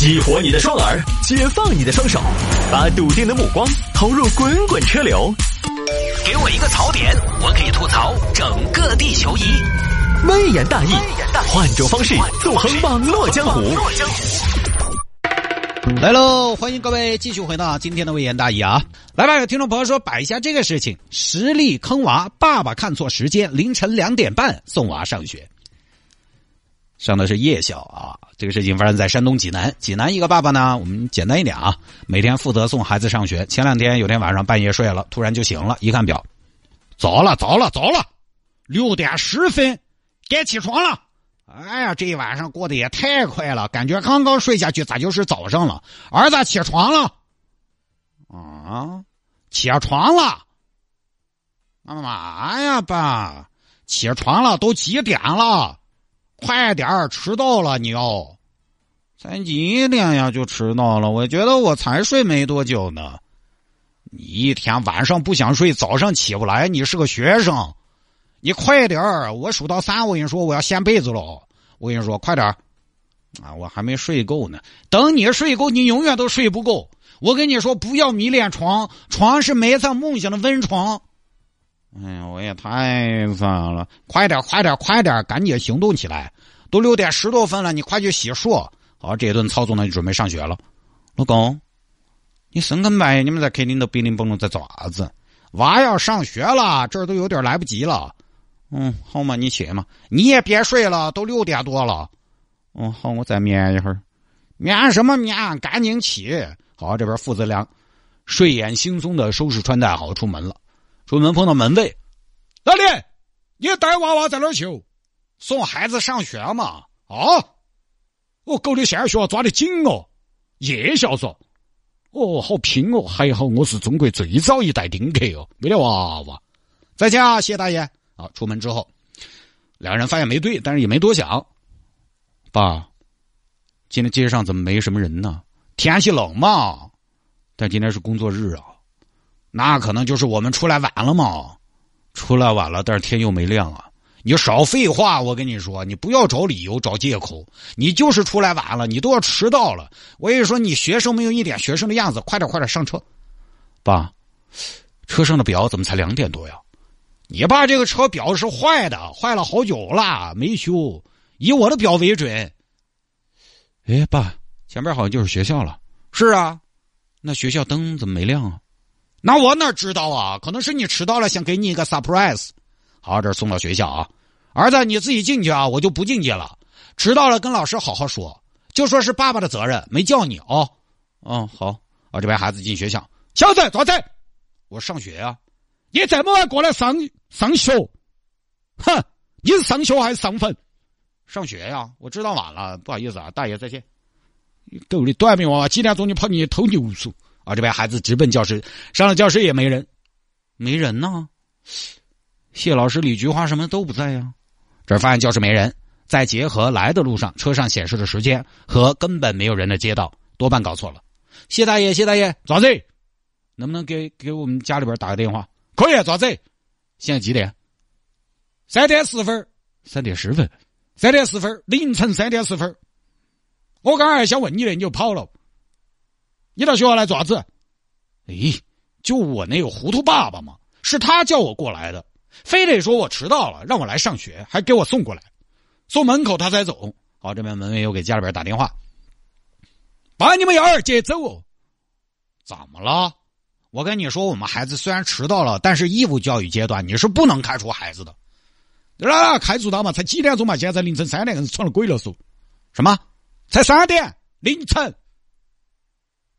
激活你的双耳，解放你的双手，把笃定的目光投入滚滚车流。给我一个槽点，我可以吐槽整个地球仪。微言大义，换种方式纵横网络江湖。来喽，欢迎各位继续回到今天的微言大义啊！来吧，有听众朋友说摆一下这个事情：实力坑娃，爸爸看错时间，凌晨两点半送娃上学。上的是夜校啊！这个事情发生在山东济南。济南一个爸爸呢，我们简单一点啊，每天负责送孩子上学。前两天有天晚上半夜睡了，突然就醒了，一看表，糟了糟了糟了，六点十分，该起床了。哎呀，这一晚上过得也太快了，感觉刚刚睡下去，咋就是早上了？儿子起床了，啊，起床了，妈呀，爸？起床了，都几点了？快点儿，迟到了！你要才几点呀？就迟到了？我觉得我才睡没多久呢。你一天晚上不想睡，早上起不来。你是个学生，你快点儿！我数到三，我跟你说，我要掀被子了。我跟你说，快点儿！啊，我还没睡够呢。等你睡够，你永远都睡不够。我跟你说，不要迷恋床，床是埋藏梦想的温床。哎呀，我也太惨了！快点，快点，快点，赶紧行动起来！都六点十多分了，你快去洗漱。好，这一顿操作呢，就准备上学了。老公，你深更半夜你们在客厅都叮铃嘣啷在做啥子？娃要上学了，这儿都有点来不及了。嗯，好嘛，你去嘛，你也别睡了，都六点多了。嗯，好，我再眠一会儿。眠什么眠？赶紧起！好，这边父子俩，睡眼惺忪的收拾穿戴好，出门了。出门碰到门卫，老李，你带娃娃在哪儿去？送孩子上学嘛？啊！我狗的现在学抓得紧哦，夜校子。哦，好拼哦！还好我是中国最早一代丁克哦，没得娃娃。再见啊，谢大爷。啊，出门之后，两人发现没对，但是也没多想。爸，今天街上怎么没什么人呢？天气冷嘛。但今天是工作日啊。那可能就是我们出来晚了嘛，出来晚了，但是天又没亮啊！你少废话，我跟你说，你不要找理由找借口，你就是出来晚了，你都要迟到了。我跟你说，你学生没有一点学生的样子，快点快点上车，爸，车上的表怎么才两点多呀？你爸这个车表是坏的，坏了好久了，没修，以我的表为准。哎，爸，前面好像就是学校了。是啊，那学校灯怎么没亮啊？那我哪知道啊？可能是你迟到了，想给你一个 surprise。好，这送到学校啊，儿子你自己进去啊，我就不进去了。迟到了跟老师好好说，就说是爸爸的责任，没叫你哦。嗯，好。啊，这边孩子进学校，小子咋子。我上学啊，你这么晚过来上上学？哼，你是上学还是上坟？上学呀，我知道晚了，不好意思啊，大爷再见。狗的短命娃娃，几点钟你跑你偷牛鼠？啊！这边孩子直奔教室，上了教室也没人，没人呢。谢老师、李菊花什么都不在呀。这发现教室没人，再结合来的路上车上显示的时间和根本没有人的街道，多半搞错了。谢大爷，谢大爷，爪子，能不能给给我们家里边打个电话？可以，爪子。现在几点？三点十分。三点十分。三点十分，凌晨三点十分。我刚才还想问你呢，你就跑了。你到学校来做啥子？哎，就我那个糊涂爸爸嘛，是他叫我过来的，非得说我迟到了，让我来上学，还给我送过来，送门口他才走。好，这边门卫又给家里边打电话，把你们幺儿接走。哦。怎么了？我跟你说，我们孩子虽然迟到了，但是义务教育阶段你是不能开除孩子的。那开除他嘛？才几点钟嘛？现在凌晨三点，是闯了鬼了嗦？什么？才三点？凌晨？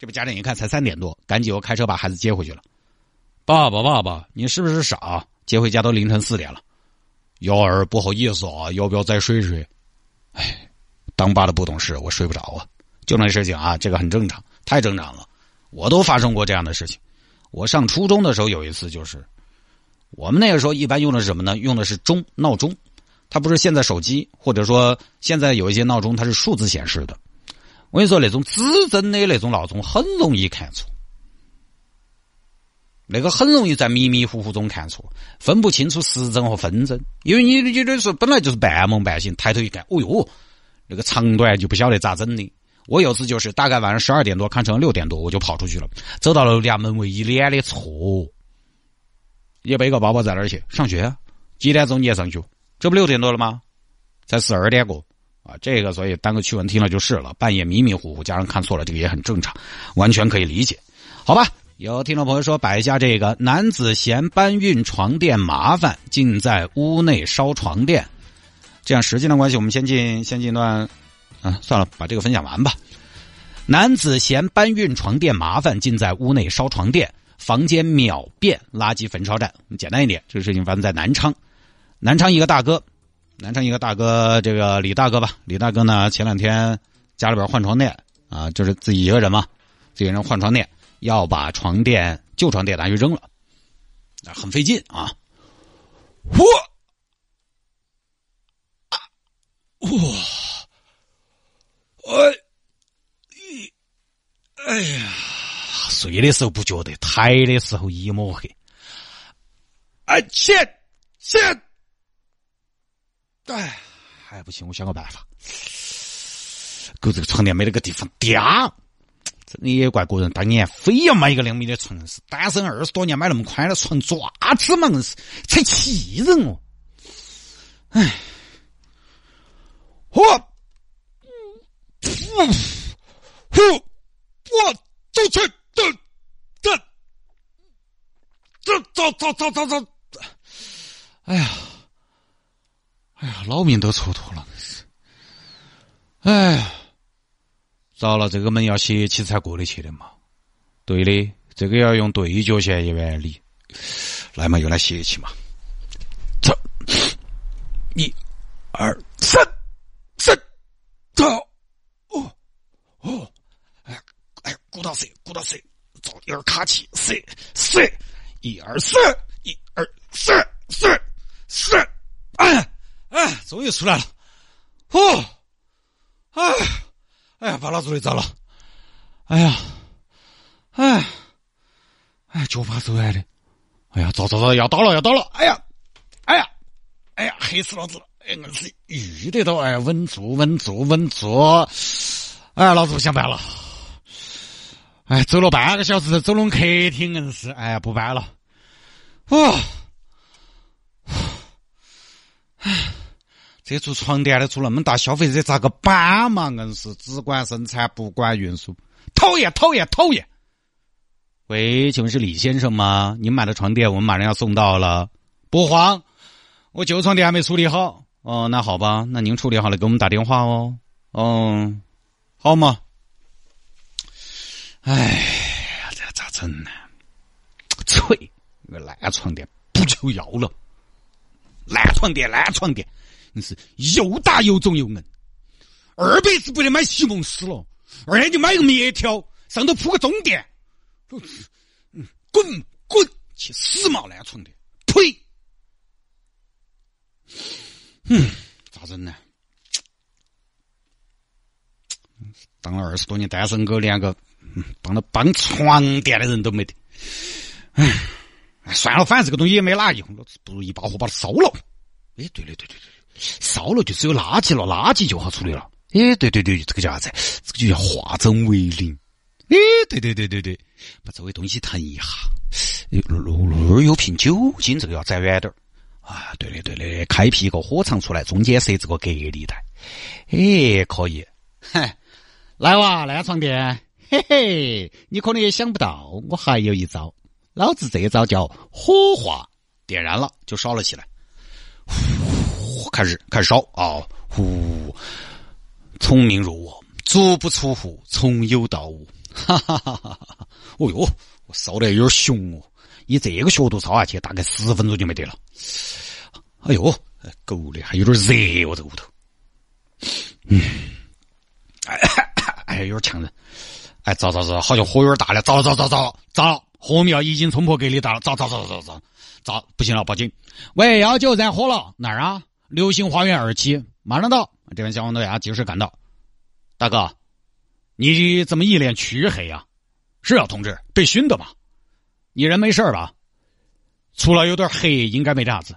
这不家长一看才三点多，赶紧又开车把孩子接回去了。爸爸，爸爸，你是不是傻？接回家都凌晨四点了。幺儿，不好意思啊，要不要再睡睡？哎，当爸的不懂事，我睡不着啊。就那事情啊，这个很正常，太正常了。我都发生过这样的事情。我上初中的时候有一次，就是我们那个时候一般用的是什么呢？用的是钟闹钟，它不是现在手机，或者说现在有一些闹钟，它是数字显示的。我跟你说，那种指针的那种闹钟很容易看错，那个很容易在迷迷糊糊中看错，分不清楚时针和分针。因为你你的是本来就是半梦半醒，抬头一看，哦哟，那个长短就不晓得咋整的。我有次就是大概晚上十二点多，看成六点多，我就跑出去了，走到了两门卫，一脸的错。也背个包包在哪儿去上学？几点钟你也上学？这不六点多了吗？才十二点过啊！这个所以当个趣闻听了就是了。半夜迷迷糊糊，家人看错了，这个也很正常，完全可以理解。好吧，有听众朋友说摆一下这个男子嫌搬运床垫麻烦，竟在屋内烧床垫。这样时间的关系，我们先进先进一段，啊，算了，把这个分享完吧。男子嫌搬运床垫麻烦，竟在屋内烧床垫。房间秒变垃圾焚烧站，简单一点，这个事情发生在南昌。南昌一个大哥，南昌一个大哥，这个李大哥吧，李大哥呢，前两天家里边换床垫啊，就是自己一个人嘛，自己人换床垫，要把床垫旧床垫拿去扔了，很费劲啊。嚯！哇！哎！哎呀！睡的时候不觉得，抬的时候一抹黑。哎，切切！哎，还不行，我想个办法。搁这个床垫没那个地方嗲，真的也怪个人。当年非要买一个两米的床，是单身二十多年买那么宽的床，爪子嘛，是才气人哦。哎，我，呼呼，我走去。走走走走走！哎呀，哎呀，老命都蹉跎了，是。哎呀，糟了，这个门要斜起才过得去的嘛？对的，这个要用对角线原理。来嘛，用来斜起嘛。走，一、二、三、三、走。哦哦，哎哎，鼓捣谁？鼓捣谁？早点卡起，谁谁？一二四，一二四四四，终于出来了！哦，哎，哎呀，把老子累着了！哎呀，哎，哎，脚把手来的！哎呀，走走走，要倒了，要倒了！哎呀，哎呀，哎呀，黑死老子了！哎，硬是遇得到！哎，稳住，稳住，稳住！哎，老子不想办了！哎，走了半个小时，走拢客厅，硬是，哎呀，不搬了。啊，唉，这做床垫的做那么大，消费者咋个办嘛？硬是只管生产不管运输，讨厌讨厌讨厌！喂，请问是李先生吗？您买的床垫我们马上要送到了，不慌，我旧床垫还没处理好。哦，那好吧，那您处理好了给我们打电话哦。嗯，好嘛。哎呀，这咋整呢？脆，那个烂床垫不就要了？烂床垫，烂床垫，你是又大又重又硬。二辈子不得买席梦思了，二天就买个棉条，上头铺个中垫。滚滚，去死毛！烂床的，呸！嗯，咋整呢？当了二十多年单身狗，连个。帮他帮床垫的人都没得，哎，算了，反正这个东西也没哪用，不如一把火把它烧了。哎，对对对对对，烧了就只有垃圾了，垃圾就好处理了。哎，对对对，这个叫啥子？这个就叫化整为零。哎，对对对对对，把周围东西腾一下。路路路有瓶酒精，这个要站远点儿啊，对的对的，开辟一个火场出来，中间设置个隔离带。哎，可以。嗨，来哇，烂床垫。嘿嘿，你可能也想不到，我还有一招，老子这一招叫火化，点燃了就烧了起来，开始开始烧啊，呼，聪明如我，足不出户，从有到无，哈哈哈哈哈！哦哟，我烧的有点凶哦，以这个角度烧下去，大概十分钟就没得了。哎呦，够的，还有点热哦，这屋头，嗯，哎，哎，有点呛人。哎，糟糟糟，好像火有点大了，糟了糟糟糟糟，火苗已经冲破隔离带了，糟糟糟糟糟糟，不行了，报警！喂，幺九燃火了，哪儿啊？流星花园二期，马上到。这边消防队啊，及时赶到。大哥，你怎么一脸黢黑啊？是啊，同志，被熏的吧？你人没事吧？除了有点黑，应该没啥子。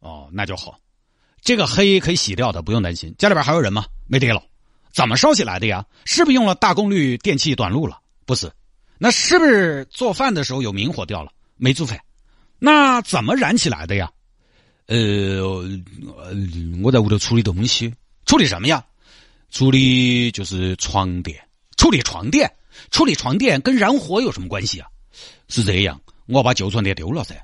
哦，那就好。这个黑可以洗掉的，不用担心。家里边还有人吗？没得了。怎么烧起来的呀？是不是用了大功率电器短路了？不是，那是不是做饭的时候有明火掉了？没做饭，那怎么燃起来的呀？呃，我在屋头处理东西，处理什么呀？处理就是床垫，处理床垫，处理床垫跟燃火有什么关系啊？是这样，我把旧床垫丢了噻，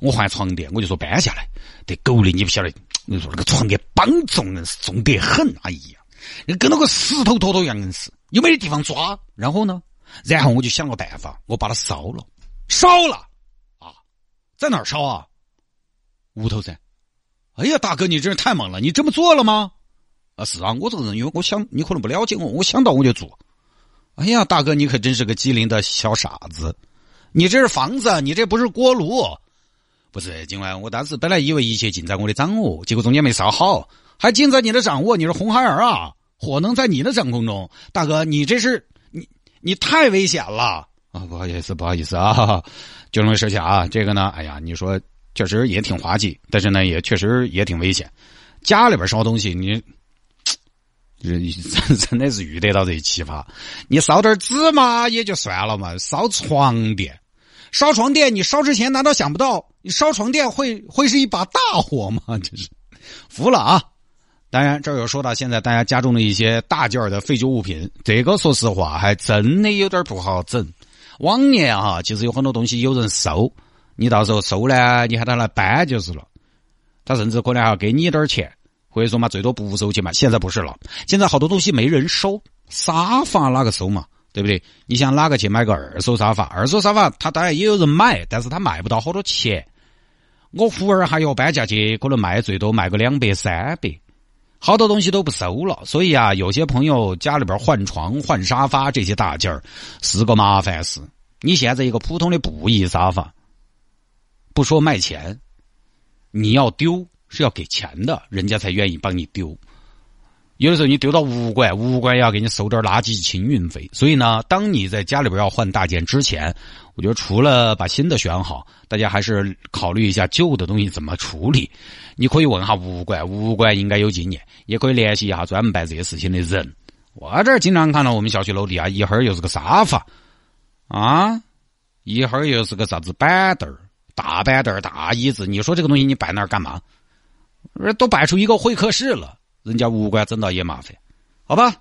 我换床垫，我就说搬下来，得狗的你不晓得，你说那个床垫绑重硬是重得很，哎呀，跟那个石头坨坨一样硬是，又没得地方抓。然后呢，然后我就想个办法，我把它烧了，烧了，啊，在哪儿烧啊？屋头噻。哎呀，大哥，你真是太猛了！你这么做了吗？啊，是啊，我这个人，因为我想你可能不了解我，我想到我就做。哎呀，大哥，你可真是个机灵的小傻子！你这是房子，你这不是锅炉。不是，今晚我当时本来以为一切尽在我的掌握，结果中间没烧好，还尽在你的掌握。你是红孩儿啊，火能在你的掌控中。大哥，你这是你你太危险了啊！不好意思，不好意思啊，就这么事情啊。这个呢，哎呀，你说。确实也挺滑稽，但是呢，也确实也挺危险。家里边烧东西，你人真真的是遇得到这些奇葩。你烧点纸嘛也就算了嘛，烧床垫，烧床垫，你烧之前难道想不到，你烧床垫会会是一把大火吗？真是服了啊！当然，这儿有说到现在大家家中的一些大件的废旧物品，这个说实话还真的有点不好整。往年哈，其实有很多东西有人收。你到时候收呢，你喊他来搬就是了，他甚至可能还要给你点钱，或者说嘛，最多不收钱嘛。现在不是了，现在好多东西没人收，沙发哪个收嘛？对不对？你想哪个去买个二手沙发？二手沙发他当然也有人买，但是他卖不到好多钱。我忽而还要搬家去，可能卖最多卖个两百三百，好多东西都不收了。所以啊，有些朋友家里边换床、换沙发这些大件儿是个麻烦事。你现在一个普通的布艺沙发。不说卖钱，你要丢是要给钱的，人家才愿意帮你丢。有的时候你丢到物管，物管要给你收点垃圾清运费。所以呢，当你在家里边要换大件之前，我觉得除了把新的选好，大家还是考虑一下旧的东西怎么处理。你可以问下物管，物管应该有经验，也可以联系一下专门办这些事情的人。我这儿经常看到我们小区楼底啊，一会儿又是个沙发，啊，一会儿又是个啥子板凳儿。大板凳、大椅子，你说这个东西你摆那儿干嘛？都摆出一个会客室了，人家物管整到也麻烦，好吧？